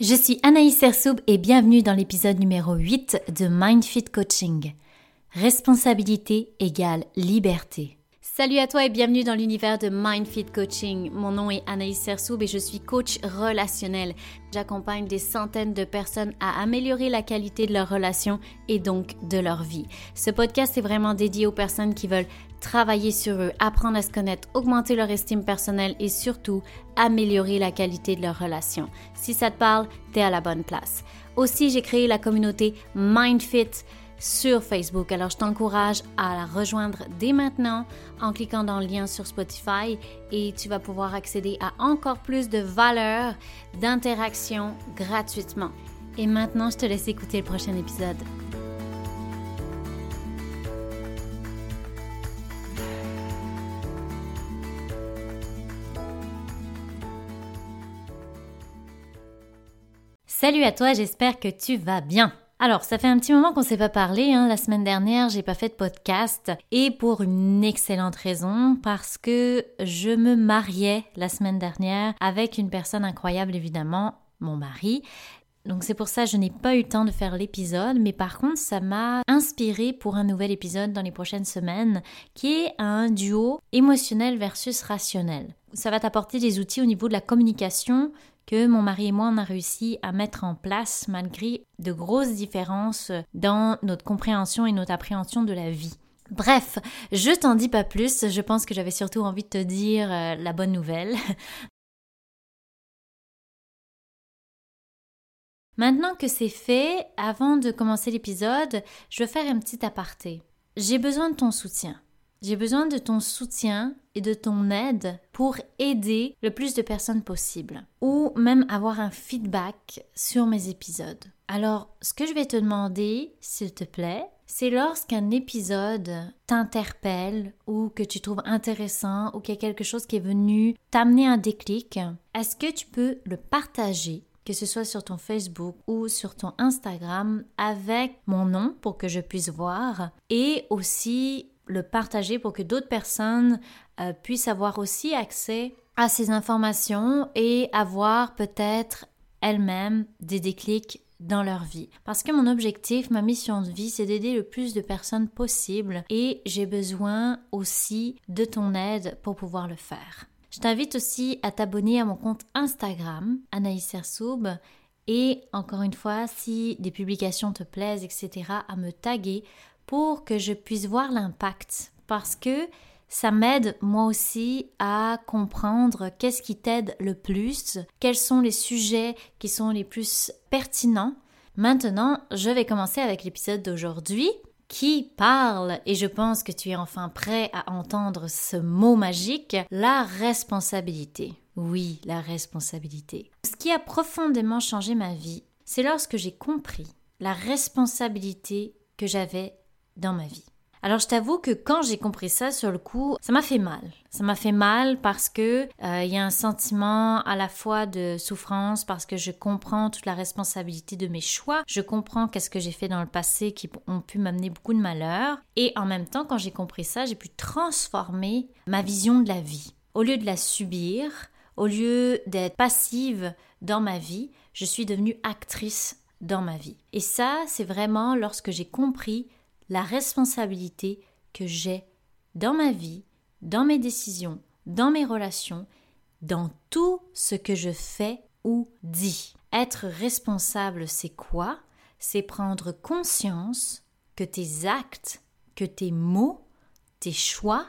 Je suis Anaïs Sersoub et bienvenue dans l'épisode numéro 8 de MindFit Coaching. Responsabilité égale liberté. Salut à toi et bienvenue dans l'univers de MindFit Coaching. Mon nom est Anaïs Sersoub et je suis coach relationnel. J'accompagne des centaines de personnes à améliorer la qualité de leurs relations et donc de leur vie. Ce podcast est vraiment dédié aux personnes qui veulent travailler sur eux, apprendre à se connaître, augmenter leur estime personnelle et surtout améliorer la qualité de leurs relations. Si ça te parle, t'es à la bonne place. Aussi, j'ai créé la communauté MindFit sur Facebook. Alors, je t'encourage à la rejoindre dès maintenant en cliquant dans le lien sur Spotify et tu vas pouvoir accéder à encore plus de valeurs, d'interaction gratuitement. Et maintenant, je te laisse écouter le prochain épisode. Salut à toi, j'espère que tu vas bien. Alors, ça fait un petit moment qu'on ne s'est pas parlé. Hein. La semaine dernière, j'ai pas fait de podcast et pour une excellente raison, parce que je me mariais la semaine dernière avec une personne incroyable, évidemment, mon mari. Donc c'est pour ça que je n'ai pas eu le temps de faire l'épisode, mais par contre ça m'a inspiré pour un nouvel épisode dans les prochaines semaines, qui est un duo émotionnel versus rationnel. Ça va t'apporter des outils au niveau de la communication que mon mari et moi on a réussi à mettre en place malgré de grosses différences dans notre compréhension et notre appréhension de la vie. Bref, je t'en dis pas plus, je pense que j'avais surtout envie de te dire euh, la bonne nouvelle. Maintenant que c'est fait, avant de commencer l'épisode, je vais faire un petit aparté. J'ai besoin de ton soutien. J'ai besoin de ton soutien et de ton aide pour aider le plus de personnes possible ou même avoir un feedback sur mes épisodes. Alors, ce que je vais te demander, s'il te plaît, c'est lorsqu'un épisode t'interpelle ou que tu trouves intéressant ou qu'il y a quelque chose qui est venu t'amener un déclic, est-ce que tu peux le partager que ce soit sur ton Facebook ou sur ton Instagram avec mon nom pour que je puisse voir et aussi le partager pour que d'autres personnes euh, puissent avoir aussi accès à ces informations et avoir peut-être elles-mêmes des déclics dans leur vie. Parce que mon objectif, ma mission de vie, c'est d'aider le plus de personnes possible et j'ai besoin aussi de ton aide pour pouvoir le faire. Je t'invite aussi à t'abonner à mon compte Instagram, Anaïs Sersoub, et encore une fois, si des publications te plaisent, etc., à me taguer pour que je puisse voir l'impact parce que ça m'aide moi aussi à comprendre qu'est-ce qui t'aide le plus, quels sont les sujets qui sont les plus pertinents. Maintenant, je vais commencer avec l'épisode d'aujourd'hui qui parle, et je pense que tu es enfin prêt à entendre ce mot magique, la responsabilité. Oui, la responsabilité. Ce qui a profondément changé ma vie, c'est lorsque j'ai compris la responsabilité que j'avais dans ma vie. Alors je t'avoue que quand j'ai compris ça sur le coup, ça m'a fait mal. Ça m'a fait mal parce que euh, il y a un sentiment à la fois de souffrance parce que je comprends toute la responsabilité de mes choix, je comprends qu'est-ce que j'ai fait dans le passé qui ont pu m'amener beaucoup de malheur et en même temps quand j'ai compris ça, j'ai pu transformer ma vision de la vie. Au lieu de la subir, au lieu d'être passive dans ma vie, je suis devenue actrice dans ma vie. Et ça, c'est vraiment lorsque j'ai compris la responsabilité que j'ai dans ma vie, dans mes décisions, dans mes relations, dans tout ce que je fais ou dis. Être responsable, c'est quoi? C'est prendre conscience que tes actes, que tes mots, tes choix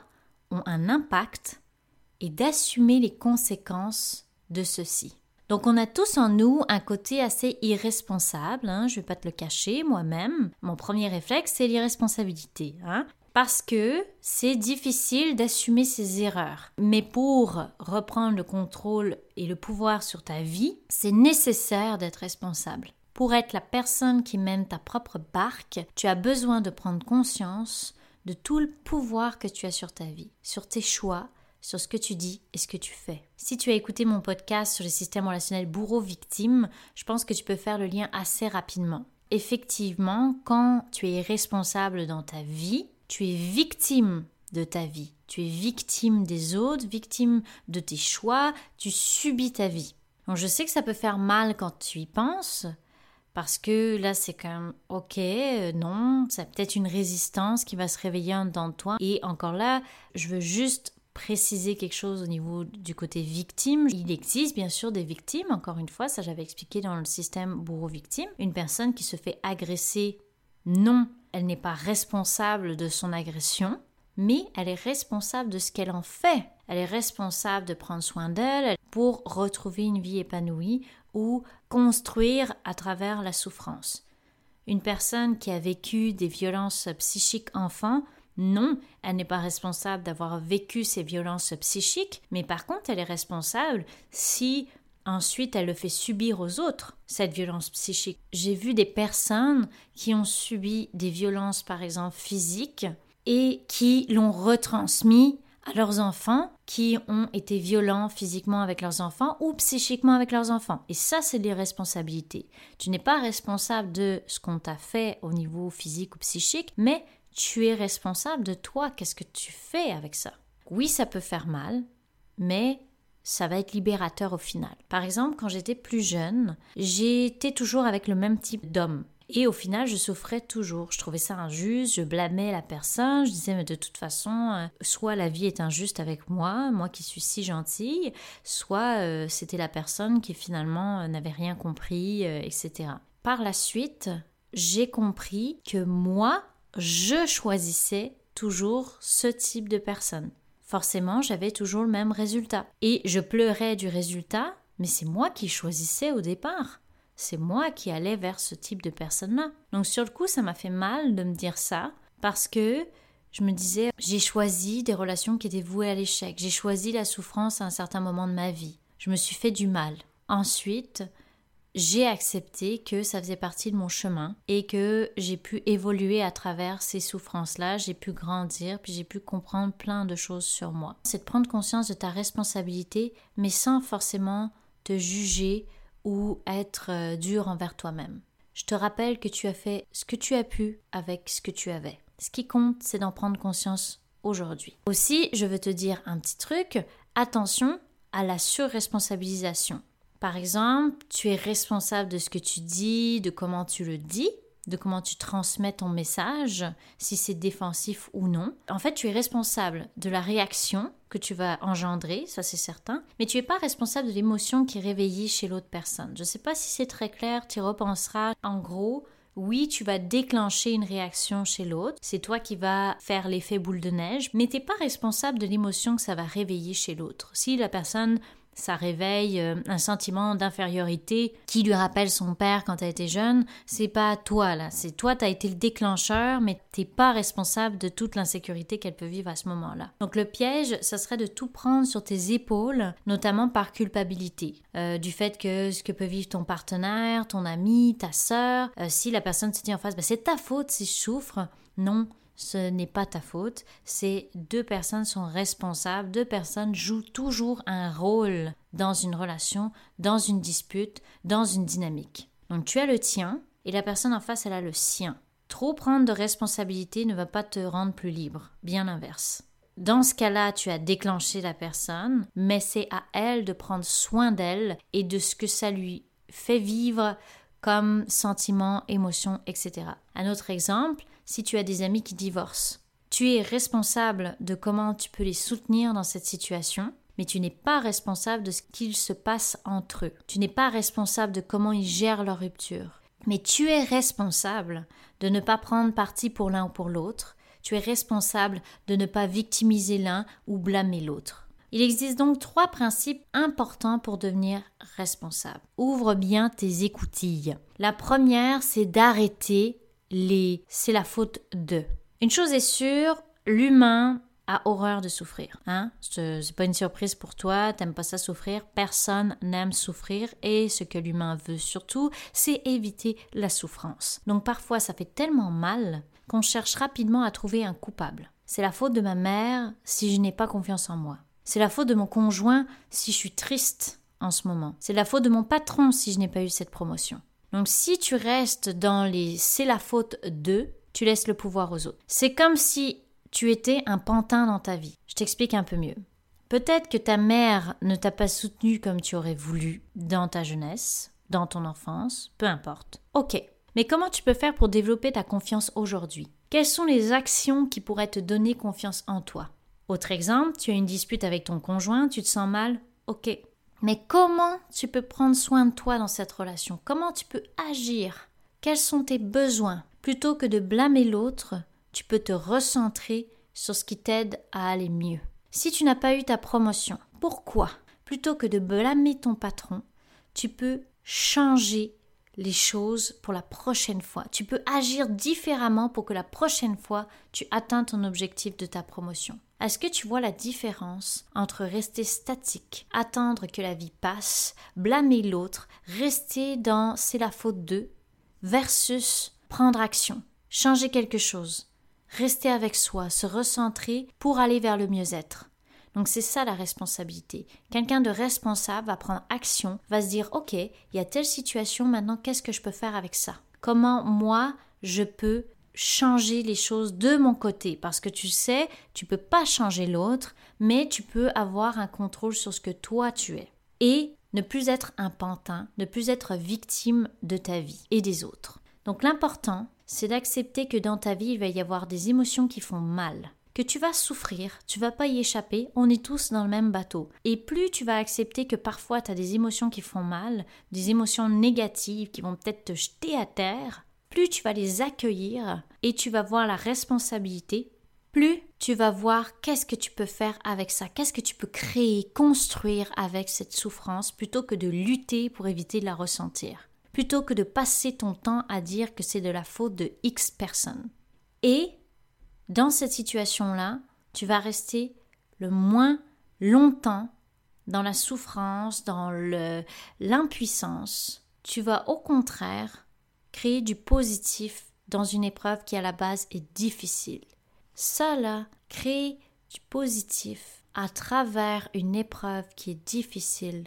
ont un impact et d'assumer les conséquences de ceci. Donc on a tous en nous un côté assez irresponsable, hein, je ne vais pas te le cacher moi-même. Mon premier réflexe, c'est l'irresponsabilité. Hein, parce que c'est difficile d'assumer ses erreurs. Mais pour reprendre le contrôle et le pouvoir sur ta vie, c'est nécessaire d'être responsable. Pour être la personne qui mène ta propre barque, tu as besoin de prendre conscience de tout le pouvoir que tu as sur ta vie, sur tes choix, sur ce que tu dis et ce que tu fais. Si tu as écouté mon podcast sur le système relationnel bourreau-victime, je pense que tu peux faire le lien assez rapidement. Effectivement, quand tu es responsable dans ta vie, tu es victime de ta vie. Tu es victime des autres, victime de tes choix, tu subis ta vie. Je sais que ça peut faire mal quand tu y penses, parce que là c'est comme ok, euh, non, c'est peut-être une résistance qui va se réveiller dans toi. Et encore là, je veux juste préciser quelque chose au niveau du côté victime. Il existe bien sûr des victimes, encore une fois, ça j'avais expliqué dans le système bourreau-victime. Une personne qui se fait agresser, non, elle n'est pas responsable de son agression, mais elle est responsable de ce qu'elle en fait. Elle est responsable de prendre soin d'elle pour retrouver une vie épanouie ou construire à travers la souffrance. Une personne qui a vécu des violences psychiques enfants, non, elle n'est pas responsable d'avoir vécu ces violences psychiques, mais par contre, elle est responsable si ensuite elle le fait subir aux autres, cette violence psychique. J'ai vu des personnes qui ont subi des violences, par exemple, physiques, et qui l'ont retransmis à leurs enfants qui ont été violents physiquement avec leurs enfants ou psychiquement avec leurs enfants. Et ça, c'est des responsabilités. Tu n'es pas responsable de ce qu'on t'a fait au niveau physique ou psychique, mais tu es responsable de toi. Qu'est-ce que tu fais avec ça? Oui, ça peut faire mal, mais ça va être libérateur au final. Par exemple, quand j'étais plus jeune, j'étais toujours avec le même type d'homme. Et au final, je souffrais toujours. Je trouvais ça injuste, je blâmais la personne, je disais, mais de toute façon, euh, soit la vie est injuste avec moi, moi qui suis si gentille, soit euh, c'était la personne qui finalement euh, n'avait rien compris, etc. Par la suite, j'ai compris que moi, je choisissais toujours ce type de personne. Forcément, j'avais toujours le même résultat. Et je pleurais du résultat, mais c'est moi qui choisissais au départ c'est moi qui allais vers ce type de personne-là. Donc sur le coup, ça m'a fait mal de me dire ça parce que je me disais, j'ai choisi des relations qui étaient vouées à l'échec, j'ai choisi la souffrance à un certain moment de ma vie, je me suis fait du mal. Ensuite, j'ai accepté que ça faisait partie de mon chemin et que j'ai pu évoluer à travers ces souffrances-là, j'ai pu grandir, puis j'ai pu comprendre plein de choses sur moi. C'est de prendre conscience de ta responsabilité, mais sans forcément te juger ou être euh, dur envers toi-même. Je te rappelle que tu as fait ce que tu as pu avec ce que tu avais. Ce qui compte, c'est d'en prendre conscience aujourd'hui. Aussi, je veux te dire un petit truc, attention à la surresponsabilisation. Par exemple, tu es responsable de ce que tu dis, de comment tu le dis, de comment tu transmets ton message, si c'est défensif ou non. En fait, tu es responsable de la réaction que tu vas engendrer, ça c'est certain, mais tu n'es pas responsable de l'émotion qui est réveillée chez l'autre personne. Je ne sais pas si c'est très clair, tu repenseras. En gros, oui, tu vas déclencher une réaction chez l'autre, c'est toi qui vas faire l'effet boule de neige, mais tu n'es pas responsable de l'émotion que ça va réveiller chez l'autre. Si la personne ça réveille euh, un sentiment d'infériorité qui lui rappelle son père quand elle était jeune. C'est pas toi là, c'est toi, tu as été le déclencheur, mais t'es pas responsable de toute l'insécurité qu'elle peut vivre à ce moment-là. Donc le piège, ça serait de tout prendre sur tes épaules, notamment par culpabilité, euh, du fait que ce que peut vivre ton partenaire, ton ami, ta sœur, euh, si la personne se dit en face, ben, c'est ta faute si je souffre. Non, ce n'est pas ta faute, c'est deux personnes sont responsables, deux personnes jouent toujours un rôle dans une relation, dans une dispute, dans une dynamique. Donc tu as le tien et la personne en face, elle a le sien. Trop prendre de responsabilité ne va pas te rendre plus libre, bien l'inverse. Dans ce cas-là, tu as déclenché la personne, mais c'est à elle de prendre soin d'elle et de ce que ça lui fait vivre comme sentiment, émotion, etc. Un autre exemple, si tu as des amis qui divorcent. Tu es responsable de comment tu peux les soutenir dans cette situation, mais tu n'es pas responsable de ce qu'il se passe entre eux. Tu n'es pas responsable de comment ils gèrent leur rupture. Mais tu es responsable de ne pas prendre parti pour l'un ou pour l'autre. Tu es responsable de ne pas victimiser l'un ou blâmer l'autre. Il existe donc trois principes importants pour devenir responsable. Ouvre bien tes écoutilles. La première, c'est d'arrêter les c'est la faute de. Une chose est sûre, l'humain a horreur de souffrir. Hein? C'est pas une surprise pour toi, t'aimes pas ça souffrir, personne n'aime souffrir et ce que l'humain veut surtout, c'est éviter la souffrance. Donc parfois ça fait tellement mal qu'on cherche rapidement à trouver un coupable. C'est la faute de ma mère si je n'ai pas confiance en moi. C'est la faute de mon conjoint si je suis triste en ce moment. C'est la faute de mon patron si je n'ai pas eu cette promotion. Donc si tu restes dans les c'est la faute de, tu laisses le pouvoir aux autres. C'est comme si tu étais un pantin dans ta vie. Je t'explique un peu mieux. Peut-être que ta mère ne t'a pas soutenu comme tu aurais voulu dans ta jeunesse, dans ton enfance, peu importe. Ok. Mais comment tu peux faire pour développer ta confiance aujourd'hui? Quelles sont les actions qui pourraient te donner confiance en toi? Autre exemple, tu as une dispute avec ton conjoint, tu te sens mal? Ok. Mais comment tu peux prendre soin de toi dans cette relation? Comment tu peux agir? Quels sont tes besoins? Plutôt que de blâmer l'autre, tu peux te recentrer sur ce qui t'aide à aller mieux. Si tu n'as pas eu ta promotion, pourquoi? Plutôt que de blâmer ton patron, tu peux changer les choses pour la prochaine fois. Tu peux agir différemment pour que la prochaine fois, tu atteins ton objectif de ta promotion. Est-ce que tu vois la différence entre rester statique, attendre que la vie passe, blâmer l'autre, rester dans c'est la faute d'eux, versus prendre action, changer quelque chose, rester avec soi, se recentrer pour aller vers le mieux-être. Donc c'est ça la responsabilité. Quelqu'un de responsable va prendre action, va se dire OK, il y a telle situation, maintenant qu'est-ce que je peux faire avec ça? Comment moi je peux changer les choses de mon côté parce que tu sais, tu peux pas changer l'autre, mais tu peux avoir un contrôle sur ce que toi tu es et ne plus être un pantin, ne plus être victime de ta vie et des autres. Donc l'important, c'est d'accepter que dans ta vie, il va y avoir des émotions qui font mal, que tu vas souffrir, tu vas pas y échapper, on est tous dans le même bateau. Et plus tu vas accepter que parfois tu as des émotions qui font mal, des émotions négatives qui vont peut-être te jeter à terre, plus tu vas les accueillir et tu vas voir la responsabilité, plus tu vas voir qu'est-ce que tu peux faire avec ça, qu'est-ce que tu peux créer, construire avec cette souffrance plutôt que de lutter pour éviter de la ressentir plutôt que de passer ton temps à dire que c'est de la faute de X personnes. Et dans cette situation-là, tu vas rester le moins longtemps dans la souffrance, dans l'impuissance. Tu vas au contraire créer du positif dans une épreuve qui à la base est difficile. Ça là, créer du positif à travers une épreuve qui est difficile,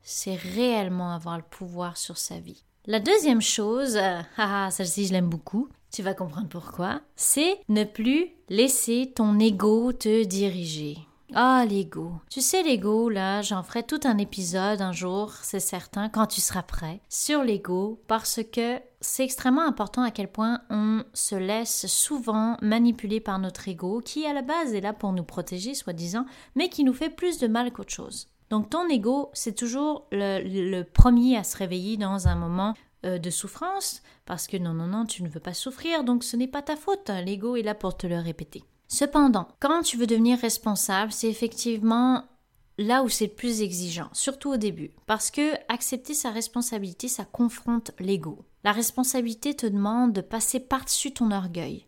c'est réellement avoir le pouvoir sur sa vie. La deuxième chose, euh, ah, ah, celle-ci je l'aime beaucoup, tu vas comprendre pourquoi, c'est ne plus laisser ton ego te diriger. Ah, l'ego. Tu sais, l'ego, là, j'en ferai tout un épisode un jour, c'est certain, quand tu seras prêt, sur l'ego, parce que c'est extrêmement important à quel point on se laisse souvent manipuler par notre ego, qui à la base est là pour nous protéger, soi-disant, mais qui nous fait plus de mal qu'autre chose. Donc ton ego, c'est toujours le, premier à se réveiller dans un moment euh, de souffrance, parce que non, non, non, tu ne veux pas souffrir, donc ce n'est pas ta faute, l'ego est là pour te le répéter. Cependant, quand tu veux devenir responsable, c'est effectivement là où c'est le plus exigeant, surtout au début, parce que accepter sa responsabilité, ça confronte l'ego. La responsabilité te demande de passer par-dessus ton orgueil.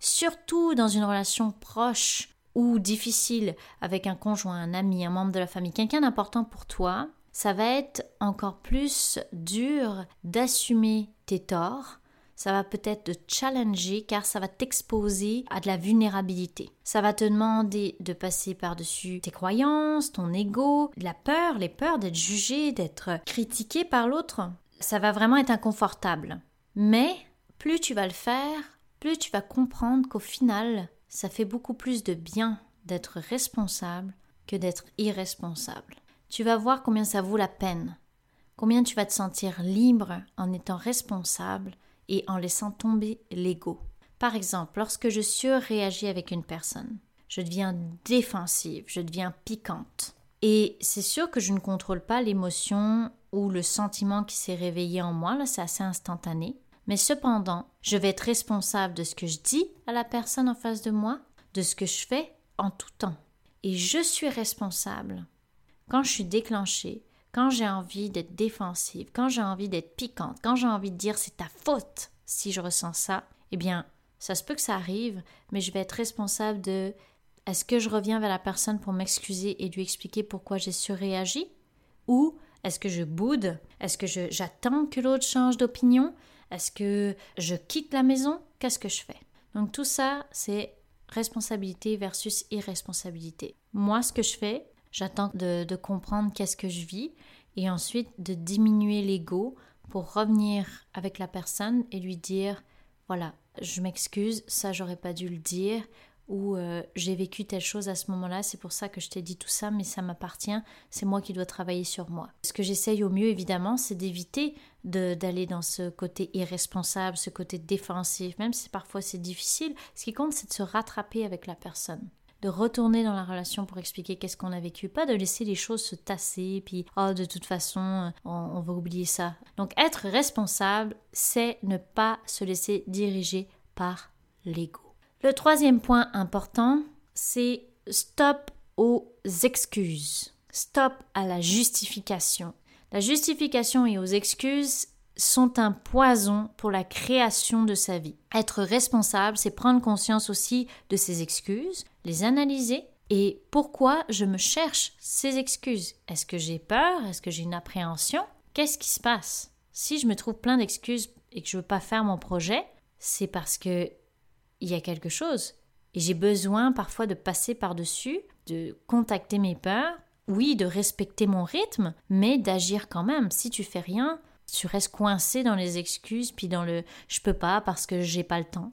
Surtout dans une relation proche ou difficile avec un conjoint, un ami, un membre de la famille, quelqu'un d'important pour toi, ça va être encore plus dur d'assumer tes torts. Ça va peut-être te challenger car ça va t'exposer à de la vulnérabilité. Ça va te demander de passer par-dessus tes croyances, ton ego, la peur, les peurs d'être jugé, d'être critiqué par l'autre. Ça va vraiment être inconfortable. Mais plus tu vas le faire, plus tu vas comprendre qu'au final, ça fait beaucoup plus de bien d'être responsable que d'être irresponsable. Tu vas voir combien ça vaut la peine, combien tu vas te sentir libre en étant responsable et en laissant tomber l'ego. Par exemple, lorsque je surréagis avec une personne, je deviens défensive, je deviens piquante. Et c'est sûr que je ne contrôle pas l'émotion ou le sentiment qui s'est réveillé en moi, là c'est assez instantané. Mais cependant, je vais être responsable de ce que je dis à la personne en face de moi, de ce que je fais en tout temps. Et je suis responsable quand je suis déclenchée, quand j'ai envie d'être défensive, quand j'ai envie d'être piquante, quand j'ai envie de dire c'est ta faute si je ressens ça, eh bien, ça se peut que ça arrive, mais je vais être responsable de est-ce que je reviens vers la personne pour m'excuser et lui expliquer pourquoi j'ai surréagi? Ou est-ce que je boude? Est-ce que j'attends que l'autre change d'opinion? Est-ce que je quitte la maison? Qu'est-ce que je fais? Donc tout ça, c'est responsabilité versus irresponsabilité. Moi, ce que je fais, j'attends de, comprendre qu'est-ce que je vis et ensuite de diminuer l'ego pour revenir avec la personne et lui dire voilà, je m'excuse, ça j'aurais pas dû le dire ou euh, j'ai vécu telle chose à ce moment-là, c'est pour ça que je t'ai dit tout ça, mais ça m'appartient, c'est moi qui dois travailler sur moi. Ce que j'essaye au mieux, évidemment, c'est d'éviter d'aller dans ce côté irresponsable, ce côté défensif, même si parfois c'est difficile. Ce qui compte, c'est de se rattraper avec la personne de retourner dans la relation pour expliquer qu'est-ce qu'on a vécu, pas de laisser les choses se tasser, puis oh de toute façon on, on va oublier ça. Donc être responsable, c'est ne pas se laisser diriger par l'ego. Le troisième point important, c'est stop aux excuses. Stop à la justification. La justification et aux excuses sont un poison pour la création de sa vie. Être responsable, c'est prendre conscience aussi de ses excuses, les analyser et pourquoi je me cherche ces excuses. Est-ce que j'ai peur? Est-ce que j'ai une appréhension? Qu'est-ce qui se passe? Si je me trouve plein d'excuses et que je veux pas faire mon projet, c'est parce que il y a quelque chose. Et j'ai besoin parfois de passer par-dessus, de contacter mes peurs, oui, de respecter mon rythme, mais d'agir quand même. Si tu fais rien, tu restes coincé dans les excuses, puis dans le je peux pas parce que j'ai pas le temps.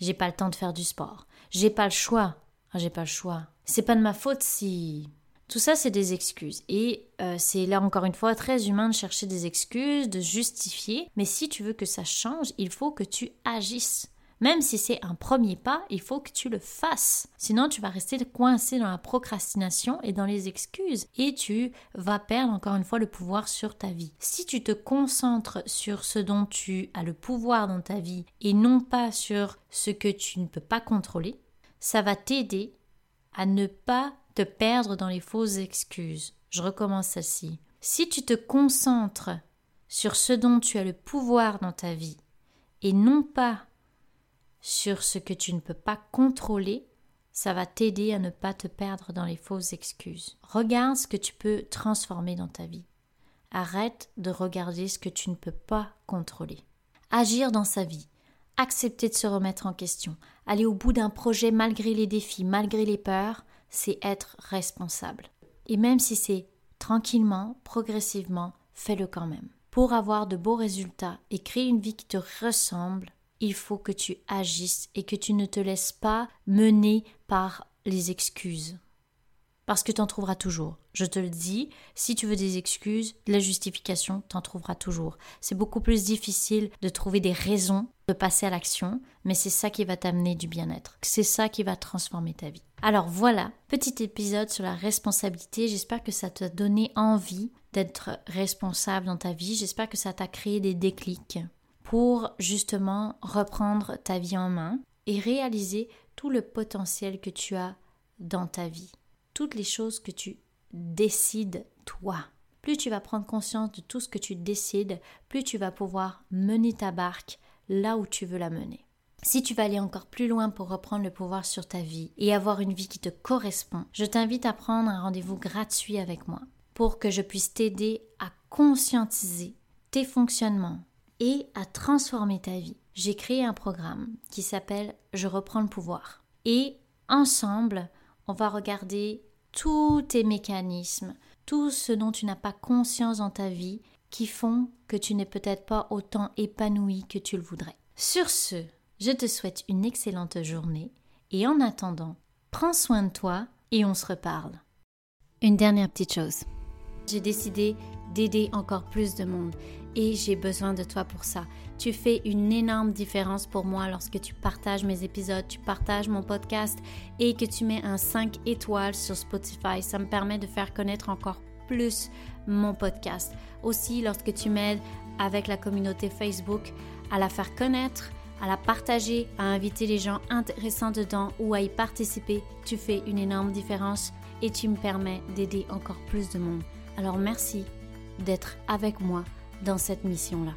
J'ai pas le temps de faire du sport. J'ai pas le choix. Ah, j'ai pas le choix. C'est pas de ma faute si. Tout ça, c'est des excuses. Et euh, c'est là encore une fois très humain de chercher des excuses, de justifier. Mais si tu veux que ça change, il faut que tu agisses. Même si c'est un premier pas, il faut que tu le fasses. Sinon, tu vas rester coincé dans la procrastination et dans les excuses et tu vas perdre encore une fois le pouvoir sur ta vie. Si tu te concentres sur ce dont tu as le pouvoir dans ta vie et non pas sur ce que tu ne peux pas contrôler, ça va t'aider à ne pas te perdre dans les fausses excuses. Je recommence celle-ci. Si tu te concentres sur ce dont tu as le pouvoir dans ta vie et non pas sur ce que tu ne peux pas contrôler, ça va t'aider à ne pas te perdre dans les fausses excuses. Regarde ce que tu peux transformer dans ta vie. Arrête de regarder ce que tu ne peux pas contrôler. Agir dans sa vie, accepter de se remettre en question, aller au bout d'un projet malgré les défis, malgré les peurs, c'est être responsable. Et même si c'est tranquillement, progressivement, fais-le quand même. Pour avoir de beaux résultats et créer une vie qui te ressemble, il faut que tu agisses et que tu ne te laisses pas mener par les excuses. Parce que tu en trouveras toujours. Je te le dis, si tu veux des excuses, de la justification, tu en trouveras toujours. C'est beaucoup plus difficile de trouver des raisons de passer à l'action, mais c'est ça qui va t'amener du bien-être. C'est ça qui va transformer ta vie. Alors voilà, petit épisode sur la responsabilité. J'espère que ça t'a donné envie d'être responsable dans ta vie. J'espère que ça t'a créé des déclics pour justement reprendre ta vie en main et réaliser tout le potentiel que tu as dans ta vie, toutes les choses que tu décides toi. Plus tu vas prendre conscience de tout ce que tu décides, plus tu vas pouvoir mener ta barque là où tu veux la mener. Si tu veux aller encore plus loin pour reprendre le pouvoir sur ta vie et avoir une vie qui te correspond, je t'invite à prendre un rendez-vous gratuit avec moi pour que je puisse t'aider à conscientiser tes fonctionnements, et à transformer ta vie. J'ai créé un programme qui s'appelle Je reprends le pouvoir. Et ensemble, on va regarder tous tes mécanismes, tout ce dont tu n'as pas conscience dans ta vie qui font que tu n'es peut-être pas autant épanoui que tu le voudrais. Sur ce, je te souhaite une excellente journée et en attendant, prends soin de toi et on se reparle. Une dernière petite chose. J'ai décidé d'aider encore plus de monde et j'ai besoin de toi pour ça. Tu fais une énorme différence pour moi lorsque tu partages mes épisodes, tu partages mon podcast et que tu mets un 5 étoiles sur Spotify. Ça me permet de faire connaître encore plus mon podcast. Aussi, lorsque tu m'aides avec la communauté Facebook à la faire connaître, à la partager, à inviter les gens intéressants dedans ou à y participer, tu fais une énorme différence et tu me permets d'aider encore plus de monde. Alors merci d'être avec moi dans cette mission-là.